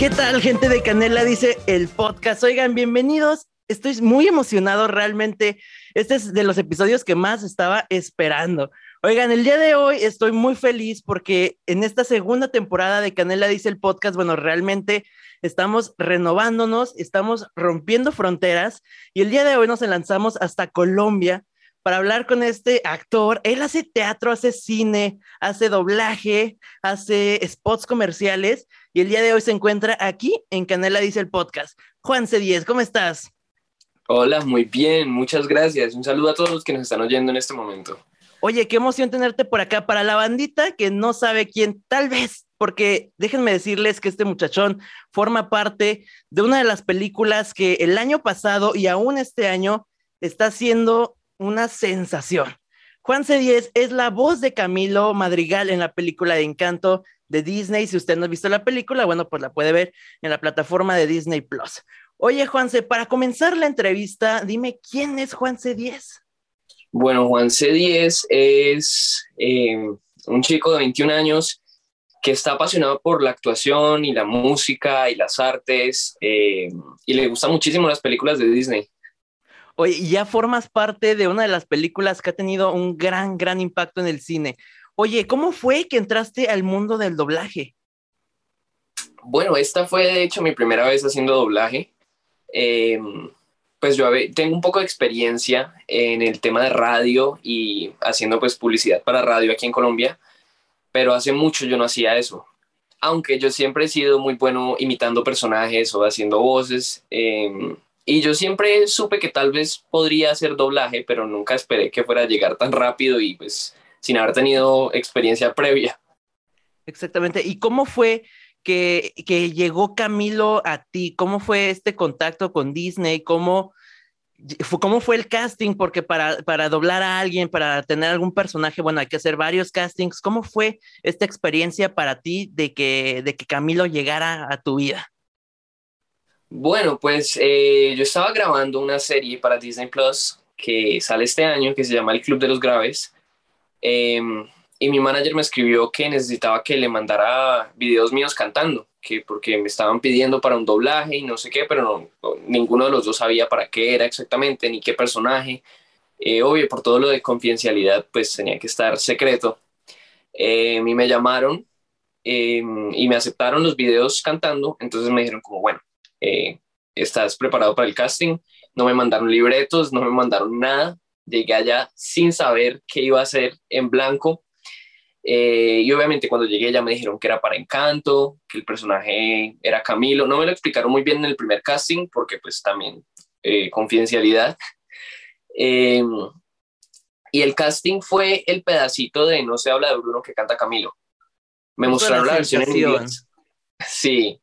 ¿Qué tal, gente de Canela? Dice el podcast. Oigan, bienvenidos. Estoy muy emocionado realmente. Este es de los episodios que más estaba esperando. Oigan, el día de hoy estoy muy feliz porque en esta segunda temporada de Canela dice el podcast, bueno, realmente estamos renovándonos, estamos rompiendo fronteras y el día de hoy nos lanzamos hasta Colombia para hablar con este actor. Él hace teatro, hace cine, hace doblaje, hace spots comerciales y el día de hoy se encuentra aquí en Canela Dice el Podcast. Juan C10, ¿cómo estás? Hola, muy bien, muchas gracias. Un saludo a todos los que nos están oyendo en este momento. Oye, qué emoción tenerte por acá. Para la bandita que no sabe quién, tal vez, porque déjenme decirles que este muchachón forma parte de una de las películas que el año pasado y aún este año está haciendo una sensación. Juan C10 es la voz de Camilo Madrigal en la película de Encanto de Disney. Si usted no ha visto la película, bueno, pues la puede ver en la plataforma de Disney Plus. Oye, Juanse, para comenzar la entrevista, dime quién es Juan C10. Bueno, Juan C10 es eh, un chico de 21 años que está apasionado por la actuación y la música y las artes eh, y le gustan muchísimo las películas de Disney. Oye, ya formas parte de una de las películas que ha tenido un gran, gran impacto en el cine. Oye, ¿cómo fue que entraste al mundo del doblaje? Bueno, esta fue de hecho mi primera vez haciendo doblaje. Em, pues yo tengo un poco de experiencia en el tema de radio y haciendo pues publicidad para radio aquí en Colombia, pero hace mucho yo no hacía eso. Aunque yo siempre he sido muy bueno imitando personajes o haciendo voces. Eh, y yo siempre supe que tal vez podría hacer doblaje, pero nunca esperé que fuera a llegar tan rápido y pues sin haber tenido experiencia previa. Exactamente. ¿Y cómo fue que, que llegó Camilo a ti? ¿Cómo fue este contacto con Disney? ¿Cómo, ¿Cómo fue el casting? Porque para, para doblar a alguien, para tener algún personaje, bueno, hay que hacer varios castings. ¿Cómo fue esta experiencia para ti de que, de que Camilo llegara a tu vida? Bueno, pues eh, yo estaba grabando una serie para Disney Plus que sale este año, que se llama El Club de los Graves. Em, y mi manager me escribió que necesitaba que le mandara videos míos cantando, que porque me estaban pidiendo para un doblaje y no sé qué, pero no, ninguno de los dos sabía para qué era exactamente, ni qué personaje. Eh, obvio, por todo lo de confidencialidad, pues tenía que estar secreto. Y me llamaron em, y me aceptaron los videos cantando, entonces me dijeron como, bueno, eh, ¿estás preparado para el casting? No me mandaron libretos, no me mandaron nada. Llegué allá sin saber qué iba a hacer en blanco. Eh, y obviamente cuando llegué ya me dijeron que era para Encanto, que el personaje era Camilo. No me lo explicaron muy bien en el primer casting porque pues también eh, confidencialidad. Em, y el casting fue el pedacito de No se habla de Bruno que canta Camilo. Me mostraron la versión en inglés. Sí,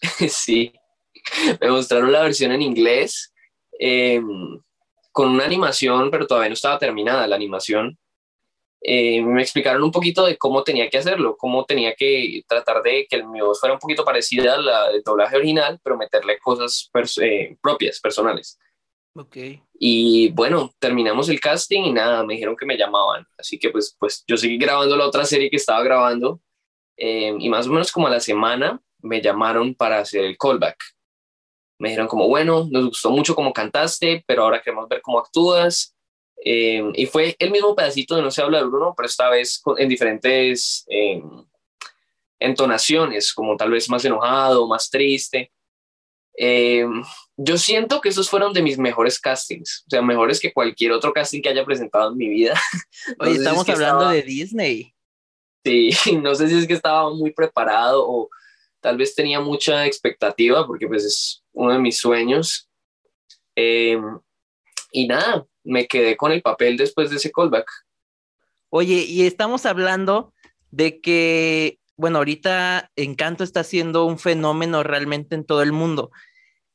sí. me mostraron la versión en inglés em, con una animación, pero todavía no estaba terminada la animación. Eh, me explicaron un poquito de cómo tenía que hacerlo, cómo tenía que tratar de que el voz fuera un poquito parecida a la del doblaje original, pero meterle cosas eh, propias, personales. Ok. Y bueno, terminamos el casting y nada, me dijeron que me llamaban. Así que pues, pues yo seguí grabando la otra serie que estaba grabando em, y más o menos como a la semana me llamaron para hacer el callback me dijeron como, bueno, nos gustó mucho cómo cantaste, pero ahora queremos ver cómo actúas. Eh, y fue el mismo pedacito de No se habla de Bruno, pero esta vez en diferentes eh, entonaciones, como tal vez más enojado, más triste. Eh, yo siento que esos fueron de mis mejores castings, o sea, mejores que cualquier otro casting que haya presentado en mi vida. Oye, estamos hablando de Disney. Sí, no sé si es que estaba muy preparado o tal vez tenía mucha expectativa porque pues es uno de mis sueños. Em, y nada, me quedé con el papel después de ese callback. Oye, y estamos hablando de que, bueno, ahorita Encanto está siendo un fenómeno realmente en todo el mundo.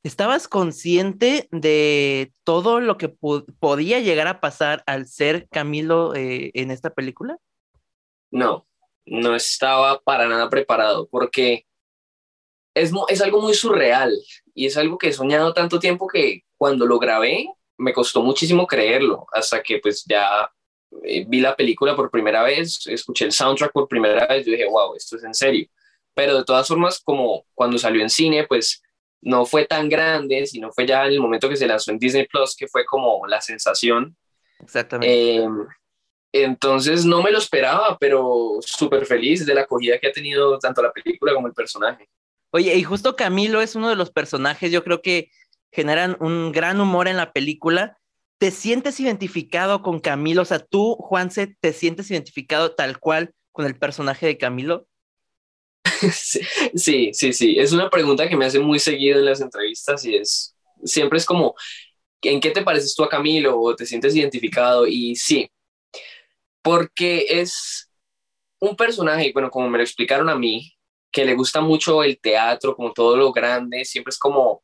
¿Estabas consciente de todo lo que podía llegar a pasar al ser Camilo eh, en esta película? No, no estaba para nada preparado porque es, es algo muy surreal y es algo que he soñado tanto tiempo que cuando lo grabé me costó muchísimo creerlo, hasta que pues ya eh, vi la película por primera vez, escuché el soundtrack por primera vez, yo dije, wow, esto es en serio. pero de todas formas, como cuando salió en cine, pues no fue tan grande, sino fue ya en el momento que se lanzó en Disney Plus, que fue como la sensación. Exactamente. Eh, entonces no me lo esperaba, pero súper feliz de la acogida que ha tenido tanto la película como el personaje. Oye, y justo Camilo es uno de los personajes, yo creo que generan un gran humor en la película. ¿Te sientes identificado con Camilo? O sea, tú, Juanse, ¿te sientes identificado tal cual con el personaje de Camilo? sí, sí, sí. Es una pregunta que me hace muy seguido en las entrevistas y es, siempre es como, ¿en qué te pareces tú a Camilo? ¿O te sientes identificado? Y sí, porque es un personaje, bueno, como me lo explicaron a mí, que le gusta mucho el teatro, como todo lo grande, siempre es como,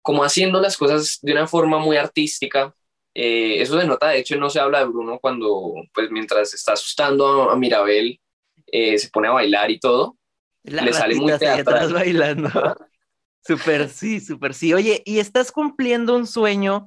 como haciendo las cosas de una forma muy artística. Eh, eso se nota, de hecho, no se habla de Bruno cuando, pues, mientras está asustando a, Mirabel, eh, se pone a bailar y todo. le sale muy teatral. bailando. Súper sí, súper sí. Oye, y estás cumpliendo un sueño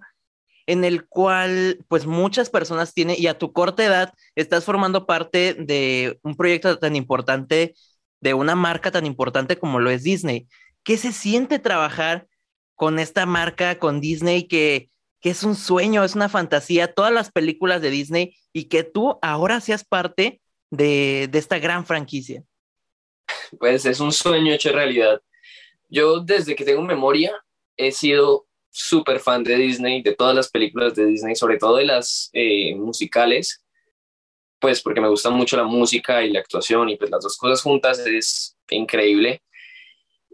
en el cual pues muchas personas tienen y a tu corta edad estás formando parte de un proyecto tan importante, de una marca tan importante como lo es Disney. ¿Qué se siente trabajar con esta marca, con Disney, que, que es un sueño, es una fantasía, todas las películas de Disney y que tú ahora seas parte de, de esta gran franquicia? Pues es un sueño hecho realidad. Yo desde que tengo memoria he sido súper fan de Disney, de todas las películas de Disney, sobre todo de las eh, musicales, pues porque me gusta mucho la música y la actuación y pues las dos cosas juntas es increíble.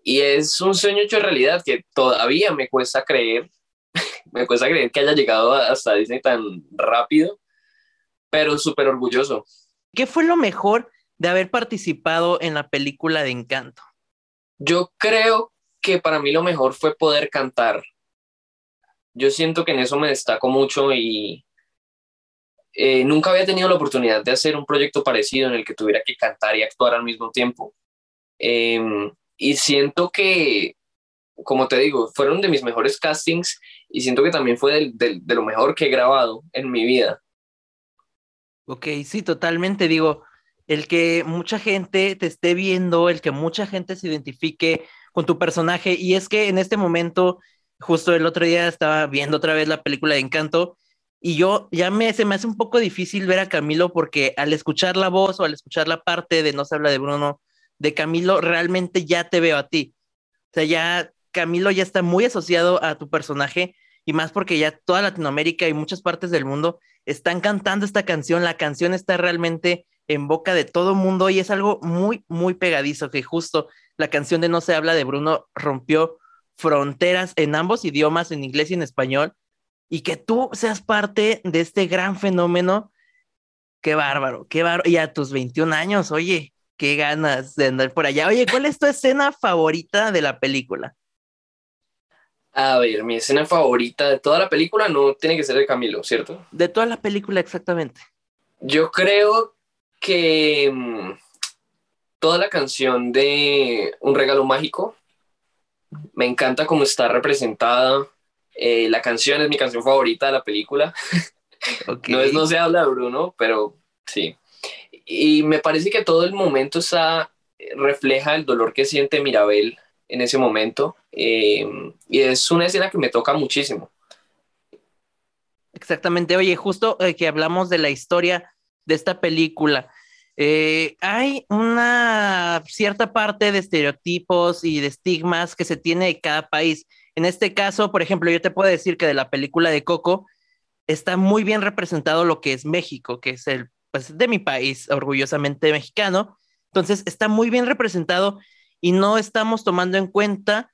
Y es un sueño hecho realidad que todavía me cuesta creer, me cuesta creer que haya llegado hasta Disney tan rápido, pero súper orgulloso. ¿Qué fue lo mejor de haber participado en la película de Encanto? Yo creo que para mí lo mejor fue poder cantar yo siento que en eso me destaco mucho y eh, nunca había tenido la oportunidad de hacer un proyecto parecido en el que tuviera que cantar y actuar al mismo tiempo. Em, y siento que, como te digo, fueron de mis mejores castings y siento que también fue de, lo mejor que he grabado en mi vida. Ok, sí, totalmente. Digo, el que mucha gente te esté viendo, el que mucha gente se identifique con tu personaje, y es que en este momento justo el otro día estaba viendo otra vez la película de Encanto y yo ya me, se me hace un poco difícil ver a Camilo porque al escuchar la voz o al escuchar la parte de No se habla de Bruno, de Camilo, realmente ya te veo a ti. O sea, ya Camilo ya está muy asociado a tu personaje y más porque ya toda Latinoamérica y muchas partes del mundo están cantando esta canción, la canción está realmente en boca de todo mundo y es algo muy, muy pegadizo que justo la canción de No se habla de Bruno rompió fronteras en ambos idiomas, en inglés y en español, y que tú seas parte de este gran fenómeno. Qué bárbaro, qué bárbaro. Y a tus 21 años, oye, qué ganas de andar por allá. Oye, ¿cuál es tu escena favorita de la película? A ver, mi escena favorita de toda la película no tiene que ser de Camilo, ¿cierto? De toda la película, exactamente. Yo creo que mm, toda la canción de Un regalo mágico me encanta cómo está representada. Eh, la canción es mi canción favorita de la película. no, es, no se habla de Bruno, pero sí. Y me parece que todo el momento está, refleja el dolor que siente Mirabel en ese momento. Eh, y es una escena que me toca muchísimo. Exactamente. Oye, justo eh, que hablamos de la historia de esta película. Eh, hay una cierta parte de estereotipos y de estigmas que se tiene de cada país. En este caso, por ejemplo, yo te puedo decir que de la película de Coco está muy bien representado lo que es México, que es el, pues, de mi país, orgullosamente mexicano. Entonces, está muy bien representado y no estamos tomando en cuenta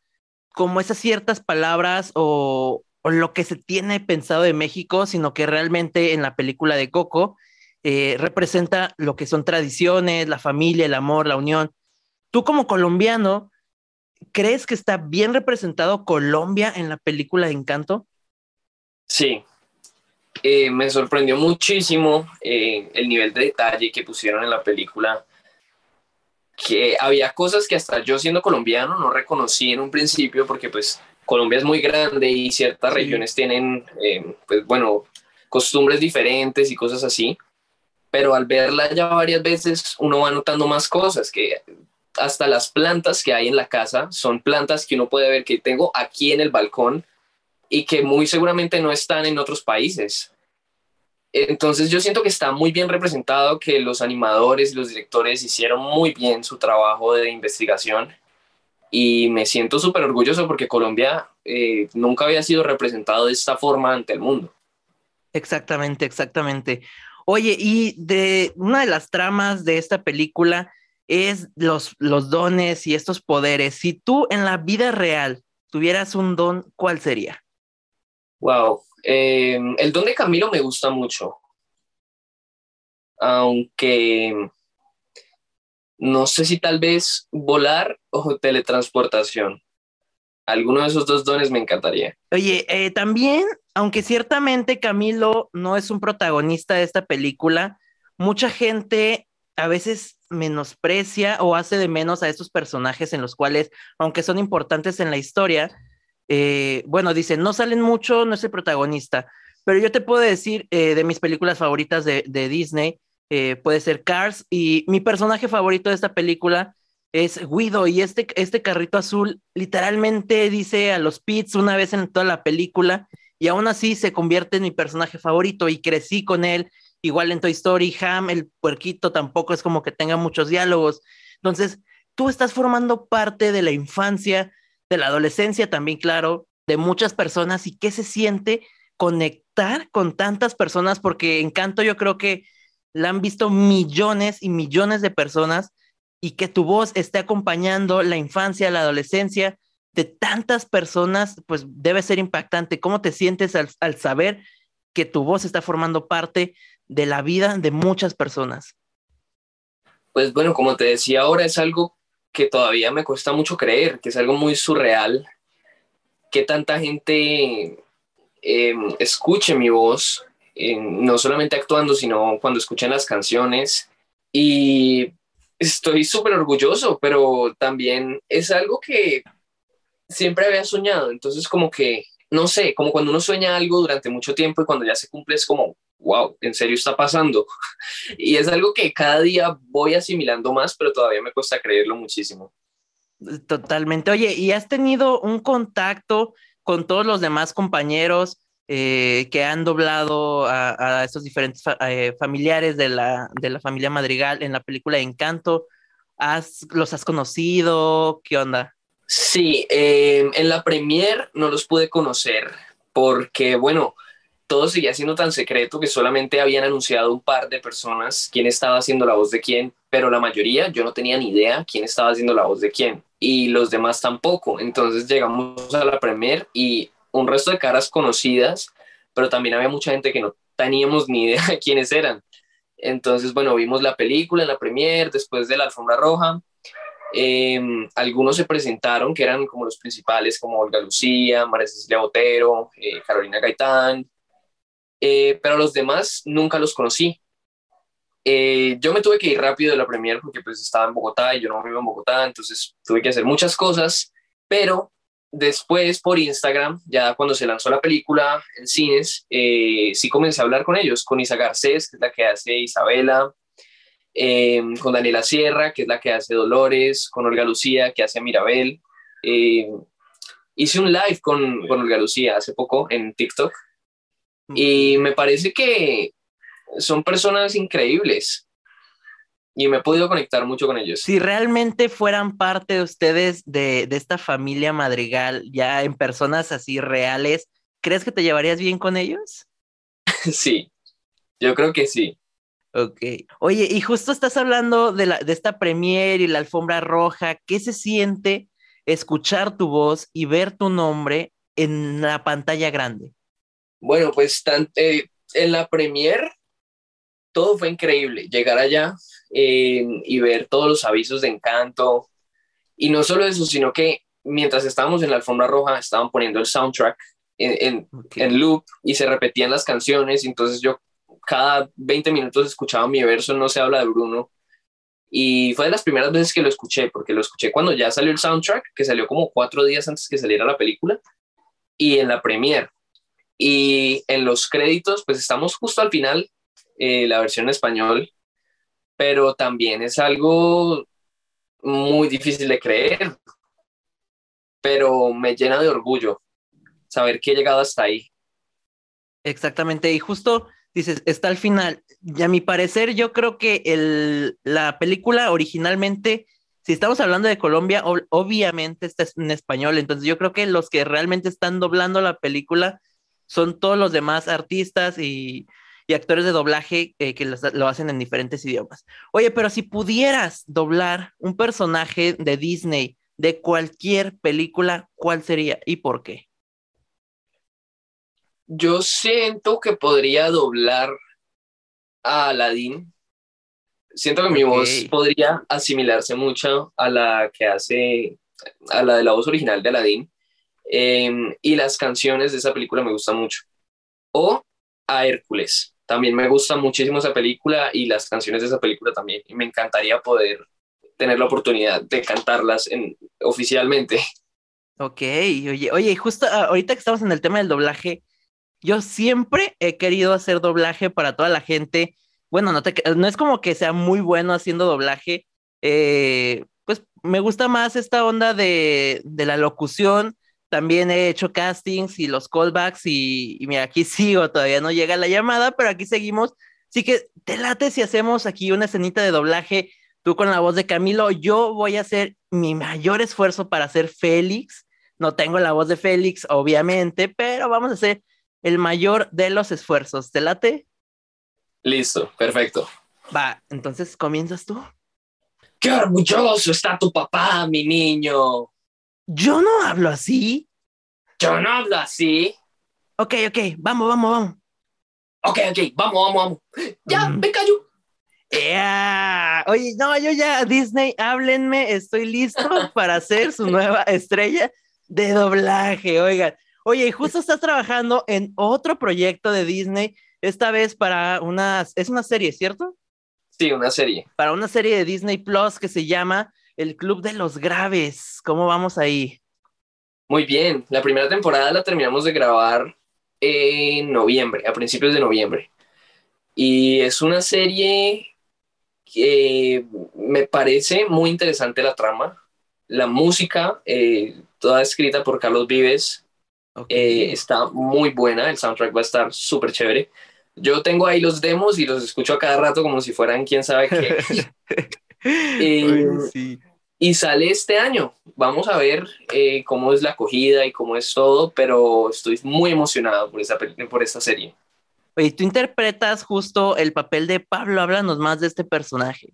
como esas ciertas palabras o, lo que se tiene pensado de México, sino que realmente en la película de Coco eh, representa lo que son tradiciones, la familia, el amor, la unión. Tú como colombiano, ¿crees que está bien representado Colombia en la película de Encanto? Sí, eh, me sorprendió muchísimo eh, el nivel de detalle que pusieron en la película, que había cosas que hasta yo siendo colombiano no reconocí en un principio porque pues Colombia es muy grande y ciertas regiones tienen, pues bueno, costumbres diferentes y cosas así. Pero al verla ya varias veces uno va notando más cosas, que hasta las plantas que hay en la casa son plantas que uno puede ver que tengo aquí en el balcón y que muy seguramente no están en otros países. Entonces yo siento que está muy bien representado, que los animadores y los directores hicieron muy bien su trabajo de investigación y me siento súper orgulloso porque Colombia eh, nunca había sido representado de esta forma ante el mundo. Exactamente, exactamente. Oye, y de una de las tramas de esta película es los, los dones y estos poderes. Si tú en la vida real tuvieras un don, ¿cuál sería? Wow, eh, el don de Camilo me gusta mucho, aunque no sé si tal vez volar o teletransportación. Alguno de esos dos dones me encantaría. Oye, eh, también, aunque ciertamente Camilo no es un protagonista de esta película, mucha gente a veces menosprecia o hace de menos a estos personajes en los cuales, aunque son importantes en la historia, eh, bueno, dicen, no salen mucho, no es el protagonista, pero yo te puedo decir eh, de mis películas favoritas de, Disney, eh, puede ser Cars, y mi personaje favorito de esta película es Guido, y este, este carrito azul literalmente dice a los Pits una vez en toda la película, y aún así se convierte en mi personaje favorito, y crecí con él, igual en Toy Story, Ham, el puerquito tampoco es como que tenga muchos diálogos, entonces tú estás formando parte de la infancia, de la adolescencia también, claro, de muchas personas y qué se siente conectar con tantas personas, porque Encanto yo creo que la han visto millones y millones de personas y que tu voz esté acompañando la infancia, la adolescencia de tantas personas, pues debe ser impactante. ¿Cómo te sientes al, al saber que tu voz está formando parte de la vida de muchas personas? Pues bueno, como te decía ahora, es algo que todavía me cuesta mucho creer, que es algo muy surreal, que tanta gente em, escuche mi voz, no solamente actuando, sino cuando escuchan las canciones. Y estoy súper orgulloso, pero también es algo que siempre había soñado. Entonces, como que, no sé, como cuando uno sueña algo durante mucho tiempo y cuando ya se cumple es como, wow, en serio está pasando. Y es algo que cada día voy asimilando más, pero todavía me cuesta creerlo muchísimo. Totalmente. Oye, ¿y has tenido un contacto con todos los demás compañeros eh, que han doblado a, estos diferentes eh, familiares de la, de la familia Madrigal en la película Encanto? ¿Has, ¿Los has conocido? ¿Qué onda? Sí, eh, en la premier no los pude conocer porque, bueno, todo seguía siendo tan secreto que solamente habían anunciado un par de personas quién estaba haciendo la voz de quién, pero la mayoría yo no tenía ni idea quién estaba haciendo la voz de quién y los demás tampoco. Entonces llegamos a la premier y un resto de caras conocidas, pero también había mucha gente que no teníamos ni idea de quiénes eran. Entonces, bueno, vimos la película en la premier, después de la alfombra roja. Em, algunos se presentaron que eran como los principales, como Olga Lucía, María Cecilia Botero, eh, Carolina Gaitán, eh, pero los demás nunca los conocí. Eh, yo me tuve que ir rápido de la premier porque pues estaba en Bogotá y yo no vivo en Bogotá, entonces tuve que hacer muchas cosas, pero después por Instagram, ya cuando se lanzó la película en cines, eh, sí comencé a hablar con ellos, con Isa Garcés, que es la que hace Isabela, con Daniela Sierra, que es la que hace Dolores, con Olga Lucía, que hace Mirabel. hice un live con, con Olga Lucía hace poco en TikTok y me parece que son personas increíbles y me he podido conectar mucho con ellos. Si realmente fueran parte de ustedes de, esta familia madrigal, ya en personas así reales, ¿crees que te llevarías bien con ellos? sí, yo creo que sí. Ok. Oye, y justo estás hablando de, la, de esta premier y la alfombra roja. ¿Qué se siente escuchar tu voz y ver tu nombre en la pantalla grande? Bueno, pues eh, en la premier todo fue increíble. Llegar allá eh, y ver todos los avisos de encanto. Y no solo eso, sino que mientras estábamos en la alfombra roja, estaban poniendo el soundtrack en, en, loop y se repetían las canciones. entonces yo cada 20 minutos escuchaba mi verso No se habla de Bruno. Y fue de las primeras veces que lo escuché, porque lo escuché cuando ya salió el soundtrack, que salió como cuatro días antes que saliera la película, y en la premier. Y en los créditos, pues estamos justo al final, eh, la versión en español, pero también es algo muy difícil de creer, pero me llena de orgullo saber que he llegado hasta ahí. Exactamente, y justo dices, está al final. Y a mi parecer, yo creo que el, la película originalmente, si estamos hablando de Colombia, obviamente está en español, entonces yo creo que los que realmente están doblando la película son todos los demás artistas y, y actores de doblaje eh, que lo hacen en diferentes idiomas. Oye, pero si pudieras doblar un personaje de Disney de cualquier película, ¿cuál sería y por qué? Yo siento que podría doblar a Aladdin. Siento que mi voz podría asimilarse mucho a la que hace, a la de la voz original de Aladdin. Em, y las canciones de esa película me gustan mucho. O a Hércules. También me gusta muchísimo esa película y las canciones de esa película también. Y me encantaría poder tener la oportunidad de cantarlas en, oficialmente. Ok, oye, oye, justo ah, ahorita que estamos en el tema del doblaje, yo siempre he querido hacer doblaje para toda la gente. Bueno, no, te, no es como que sea muy bueno haciendo doblaje. Eh, pues me gusta más esta onda de, de, la locución. También he hecho castings y los callbacks y, y, mira, aquí sigo, todavía no llega la llamada, pero aquí seguimos. Así que te late si hacemos aquí una escenita de doblaje, tú con la voz de Camilo, yo voy a hacer mi mayor esfuerzo para ser Félix. No tengo la voz de Félix, obviamente, pero vamos a hacer el mayor de los esfuerzos. ¿Te late? Listo, perfecto. Va, entonces comienzas tú. ¡Qué orgulloso está tu papá, mi niño! Yo no hablo así. Yo no hablo así. Ok, ok, vamos, vamos, vamos. Ok, ok, vamos, vamos, vamos. Ya, mm. me callo. Oye, no, yo ya, Disney, háblenme, estoy listo para ser su nueva estrella de doblaje. Oigan, Oye, y justo estás trabajando en otro proyecto de Disney, esta vez para una, es una serie, ¿cierto? Sí, una serie. Para una serie de Disney Plus que se llama El Club de los Graves. ¿Cómo vamos ahí? Muy bien, la primera temporada la terminamos de grabar en noviembre, a principios de noviembre. Y es una serie que me parece muy interesante la trama. La música, eh, toda escrita por Carlos Vives, eh, está muy buena, el soundtrack va a estar súper chévere. Yo tengo ahí los demos y los escucho a cada rato como si fueran quién sabe qué. Eh, y sale este año. Vamos a ver eh, cómo es la acogida y cómo es todo, pero estoy muy emocionado por, esa, por esta serie. Oye, tú interpretas justo el papel de Pablo. Háblanos más de este personaje.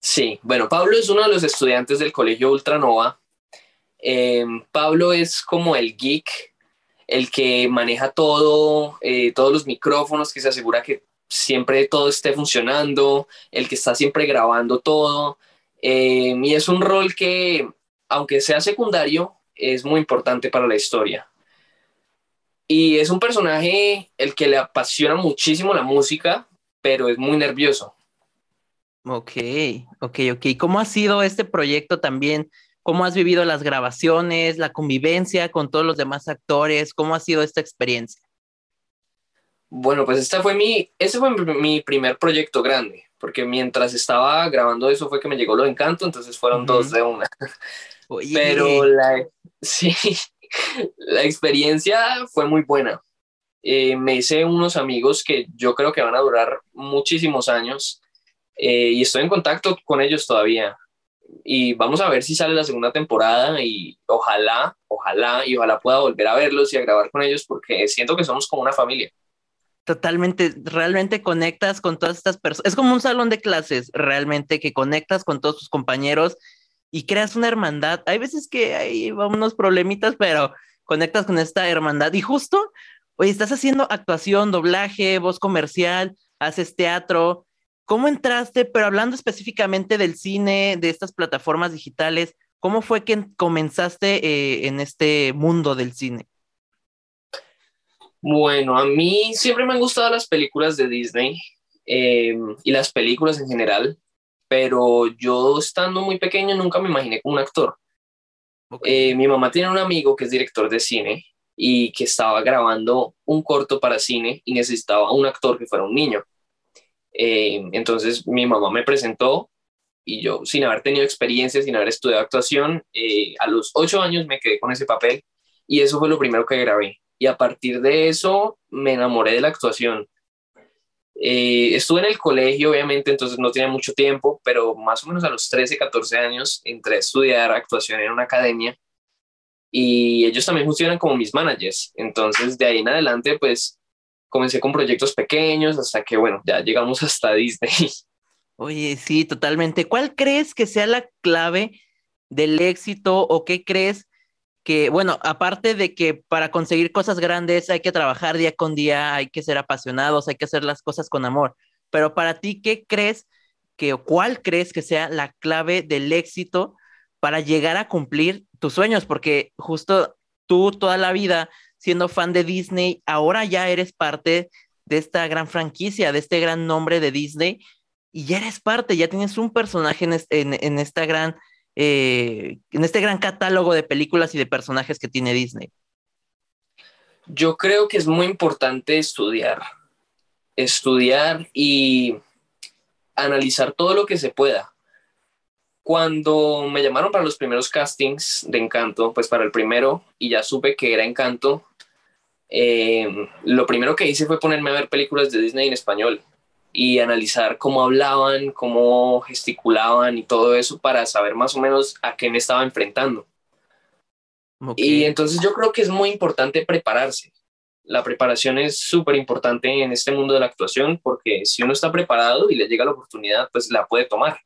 Sí, bueno, Pablo es uno de los estudiantes del Colegio Ultranova eh, Pablo es como el geek, el que maneja todo, eh, todos los micrófonos, que se asegura que siempre todo esté funcionando, el que está siempre grabando todo. Eh, y es un rol que, aunque sea secundario, es muy importante para la historia. Y es un personaje el que le apasiona muchísimo la música, pero es muy nervioso. Ok, ok, ok. ¿Cómo ha sido este proyecto también? ¿Cómo has vivido las grabaciones, la convivencia con todos los demás actores? ¿Cómo ha sido esta experiencia? Bueno, pues esta fue mi, ese fue mi primer proyecto grande, porque mientras estaba grabando eso fue que me llegó lo de encanto, entonces fueron dos de una. Pero la, sí, la experiencia fue muy buena. Eh, me hice unos amigos que yo creo que van a durar muchísimos años eh, y estoy en contacto con ellos todavía y vamos a ver si sale la segunda temporada y ojalá, ojalá y ojalá pueda volver a verlos y a grabar con ellos porque siento que somos como una familia. Totalmente, realmente conectas con todas estas personas. Es como un salón de clases, realmente, que conectas con todos tus compañeros y creas una hermandad. Hay veces que hay unos problemitas, pero conectas con esta hermandad. Y justo, oye, estás haciendo actuación, doblaje, voz comercial, haces teatro, ¿Cómo entraste, pero hablando específicamente del cine, de estas plataformas digitales, cómo fue que comenzaste eh, en este mundo del cine? Bueno, a mí siempre me han gustado las películas de Disney em, y las películas en general, pero yo estando muy pequeño nunca me imaginé como un actor. Eh, mi mamá tiene un amigo que es director de cine y que estaba grabando un corto para cine y necesitaba un actor que fuera un niño. Eh, entonces mi mamá me presentó y yo sin haber tenido experiencia, sin haber estudiado actuación, eh, a los ocho años me quedé con ese papel y eso fue lo primero que grabé. Y a partir de eso me enamoré de la actuación. Eh, estuve en el colegio, obviamente, entonces no tenía mucho tiempo, pero más o menos a los 13, 14 años entré a estudiar actuación en una academia y ellos también funcionan como mis managers. Entonces, de ahí en adelante, pues comencé con proyectos pequeños hasta que, bueno, ya llegamos hasta Disney. Oye, sí, totalmente. ¿Cuál crees que sea la clave del éxito o qué crees que, bueno, aparte de que para conseguir cosas grandes hay que trabajar día con día, hay que ser apasionados, hay que hacer las cosas con amor, pero para ti, ¿qué crees que o cuál crees que sea la clave del éxito para llegar a cumplir tus sueños? Porque justo tú toda la vida siendo fan de Disney, ahora ya eres parte de esta gran franquicia, de este gran nombre de Disney y ya eres parte, ya tienes un personaje en, esta gran, eh, en este gran catálogo de películas y de personajes que tiene Disney. Yo creo que es muy importante estudiar, estudiar y analizar todo lo que se pueda. Cuando me llamaron para los primeros castings de Encanto, pues para el primero, y ya supe que era Encanto, eh, lo primero que hice fue ponerme a ver películas de Disney en español y analizar cómo hablaban, cómo gesticulaban y todo eso para saber más o menos a qué me estaba enfrentando. Y entonces yo creo que es muy importante prepararse. La preparación es súper importante en este mundo de la actuación porque si uno está preparado y le llega la oportunidad, pues la puede tomar.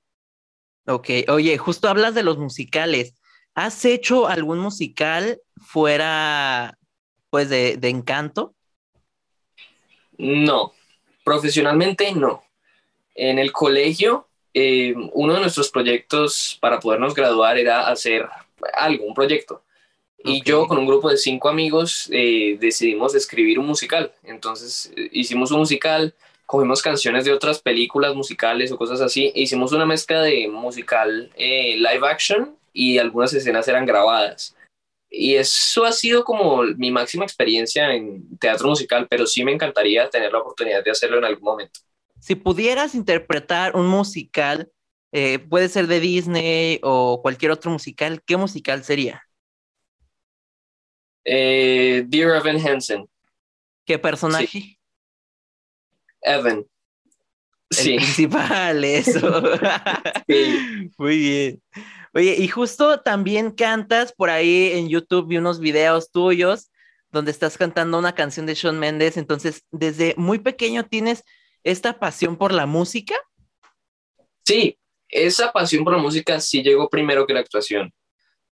Ok, oye, justo hablas de los musicales. ¿Has hecho algún musical fuera, pues, de, de Encanto? No, Profesionalmente no. En el colegio, eh, uno de nuestros proyectos para podernos graduar era hacer algo, un proyecto. Y yo con un grupo de cinco amigos eh, decidimos escribir un musical. Entonces eh, hicimos un musical, cogimos canciones de otras películas musicales o cosas así. E hicimos una mezcla de musical live action y algunas escenas eran grabadas. Y eso ha sido como mi máxima experiencia en teatro musical, pero sí me encantaría tener la oportunidad de hacerlo en algún momento. Si pudieras interpretar un musical, eh, puede ser de Disney o cualquier otro musical, ¿qué musical sería? Eh, Dear Evan Hansen. ¿Qué personaje? Evan. El principal, eso. Muy bien. Oye, y justo también cantas por ahí en YouTube, vi unos videos tuyos donde estás cantando una canción de Shawn Mendes, entonces desde muy pequeño tienes esta pasión por la música. Sí, esa pasión por la música sí llegó primero que la actuación,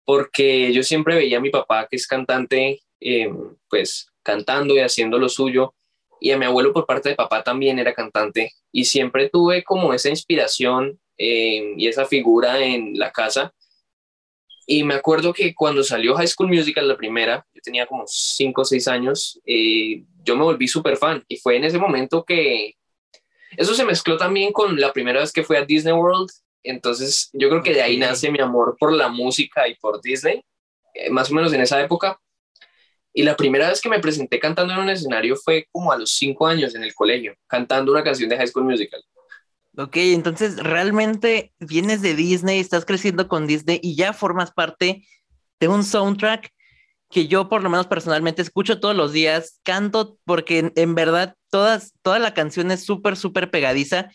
porque yo siempre veía a mi papá que es cantante, eh, pues cantando y haciendo lo suyo, y a mi abuelo por parte de papá también era cantante, y siempre tuve como esa inspiración eh, y esa figura en la casa. Y me acuerdo que cuando salió High School Musical, la primera, yo tenía como 5 o 6 años, eh, yo me volví súper fan. Y fue en ese momento que eso se mezcló también con la primera vez que fui a Disney World. Entonces yo creo que de ahí nace mi amor por la música y por Disney, eh, más o menos en esa época. Y la primera vez que me presenté cantando en un escenario fue como a los 5 años en el colegio, cantando una canción de High School Musical. Ok, entonces realmente vienes de Disney, estás creciendo con Disney y ya formas parte de un soundtrack que yo por lo menos personalmente escucho todos los días, canto porque en, verdad todas, toda la canción es súper, súper pegadiza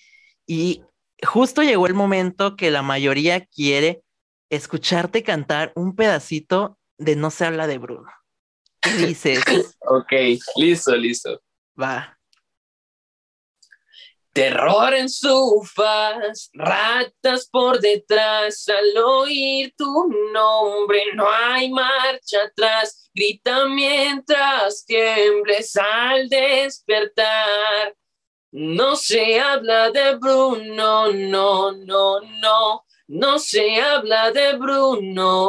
y justo llegó el momento que la mayoría quiere escucharte cantar un pedacito de No se habla de Bruno. ¿Qué dices? ok, listo, listo. Va. Terror en sofás, ratas por detrás, al oír tu nombre no hay marcha atrás, grita mientras tiembles al despertar. No se habla de Bruno, no, no, no, no se habla de Bruno.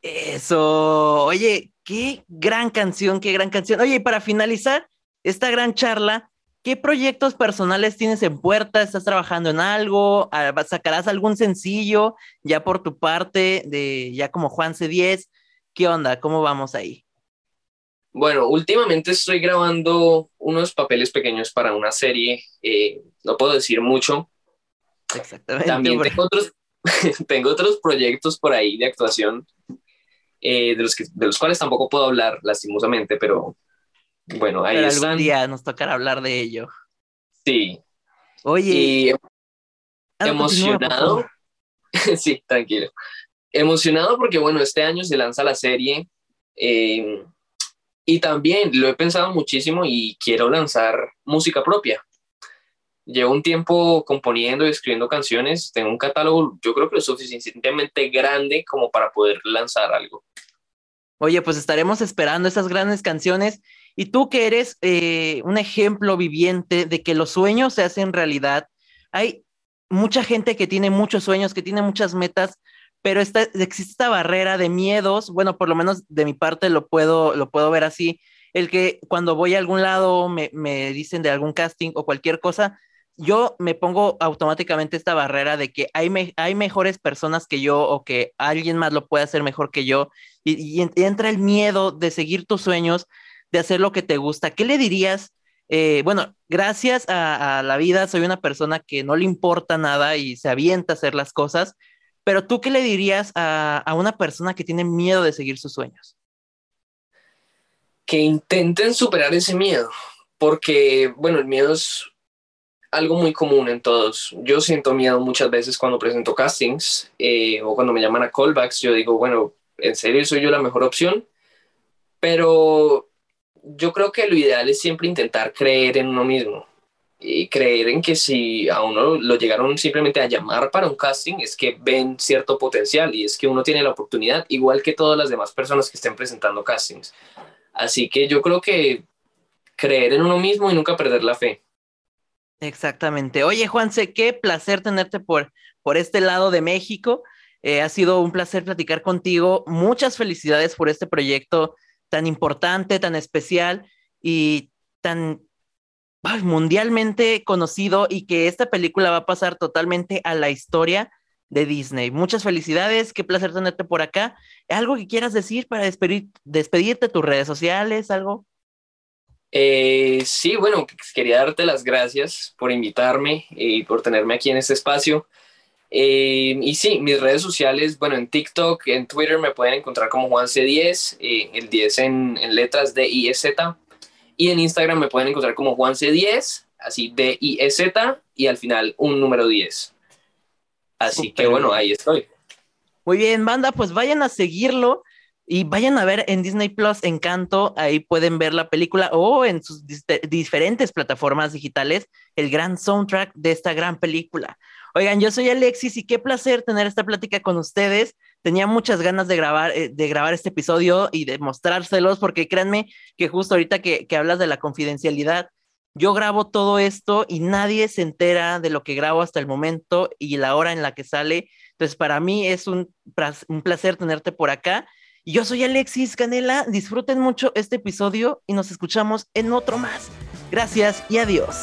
Eso, oye, qué gran canción, qué gran canción. Oye, y para finalizar, esta gran charla, ¿qué proyectos personales tienes en puerta? ¿Estás trabajando en algo? Ah, ¿Sacarás algún sencillo ya por tu parte de ya como Juan C10? ¿Qué onda? ¿Cómo vamos ahí? Bueno, últimamente estoy grabando unos papeles pequeños para una serie, eh, no puedo decir mucho, Exactamente. También tengo otros, tengo otros proyectos por ahí de actuación, eh, de, los que, de los cuales tampoco puedo hablar, lastimosamente, pero bueno, ahí pero están. algún día nos tocará hablar de ello. Sí. Oye. Y ah, emocionado. sí, tranquilo. Emocionado porque, bueno, este año se lanza la serie. eh, y también lo he pensado muchísimo y quiero lanzar música propia. Llevo un tiempo componiendo y escribiendo canciones. Tengo un catálogo, yo creo que lo suficientemente grande como para poder lanzar algo. Oye, pues estaremos esperando esas grandes canciones. Y tú que eres eh, un ejemplo viviente de que los sueños se hacen realidad. Hay mucha gente que tiene muchos sueños, que tiene muchas metas, pero esta, existe esta barrera de miedos. Bueno, por lo menos de mi parte lo puedo, lo puedo ver así. El que cuando voy a algún lado me, me dicen de algún casting o cualquier cosa, yo me pongo automáticamente esta barrera de que hay, me, hay mejores personas que yo o que alguien más lo puede hacer mejor que yo y, y, entra el miedo de seguir tus sueños, de hacer lo que te gusta. ¿Qué le dirías? Eh, bueno, gracias a, la vida soy una persona que no le importa nada y se avienta a hacer las cosas, pero tú qué le dirías a, a una persona que tiene miedo de seguir sus sueños? Que intenten superar ese miedo, porque, bueno, el miedo es algo muy común en todos. Yo siento miedo muchas veces cuando presento castings eh, o cuando me llaman a callbacks. Yo digo, bueno, ¿en serio soy yo la mejor opción? Pero yo creo que lo ideal es siempre intentar creer en uno mismo y creer en que si a uno lo llegaron simplemente a llamar para un casting es que ven cierto potencial y es que uno tiene la oportunidad, igual que todas las demás personas que estén presentando castings. Así que yo creo que creer en uno mismo y nunca perder la fe. Exactamente. Oye, Juanse, qué placer tenerte por, por este lado de México. Eh, ha sido un placer platicar contigo. Muchas felicidades por este proyecto tan importante, tan especial y tan mundialmente conocido y que esta película va a pasar totalmente a la historia de Disney. Muchas felicidades, qué placer tenerte por acá. ¿Algo que quieras decir para despedir, despedirte, tus redes sociales, algo? Eh, sí, bueno, quería darte las gracias por invitarme y por tenerme aquí en este espacio. Eh, y sí, mis redes sociales, bueno, en TikTok, en Twitter me pueden encontrar como JuanC10, eh, el 10 en, en letras D, I, E, Z. Y en Instagram me pueden encontrar como JuanC10, así D, I, E, Z, y al final un número 10. Así Super que bueno, ahí estoy. Muy bien, banda, pues vayan a seguirlo y vayan a ver en Disney Plus Encanto, ahí pueden ver la película o en sus diferentes plataformas digitales el gran soundtrack de esta gran película. Oigan, yo soy Alexis y qué placer tener esta plática con ustedes. Tenía muchas ganas de grabar, eh, de grabar este episodio y de mostrárselos, porque créanme que justo ahorita que, que hablas de la confidencialidad, yo grabo todo esto y nadie se entera de lo que grabo hasta el momento y la hora en la que sale. Entonces, para mí es un, un placer tenerte por acá. Yo soy Alexis Canela. Disfruten mucho este episodio y nos escuchamos en otro más. Gracias y adiós.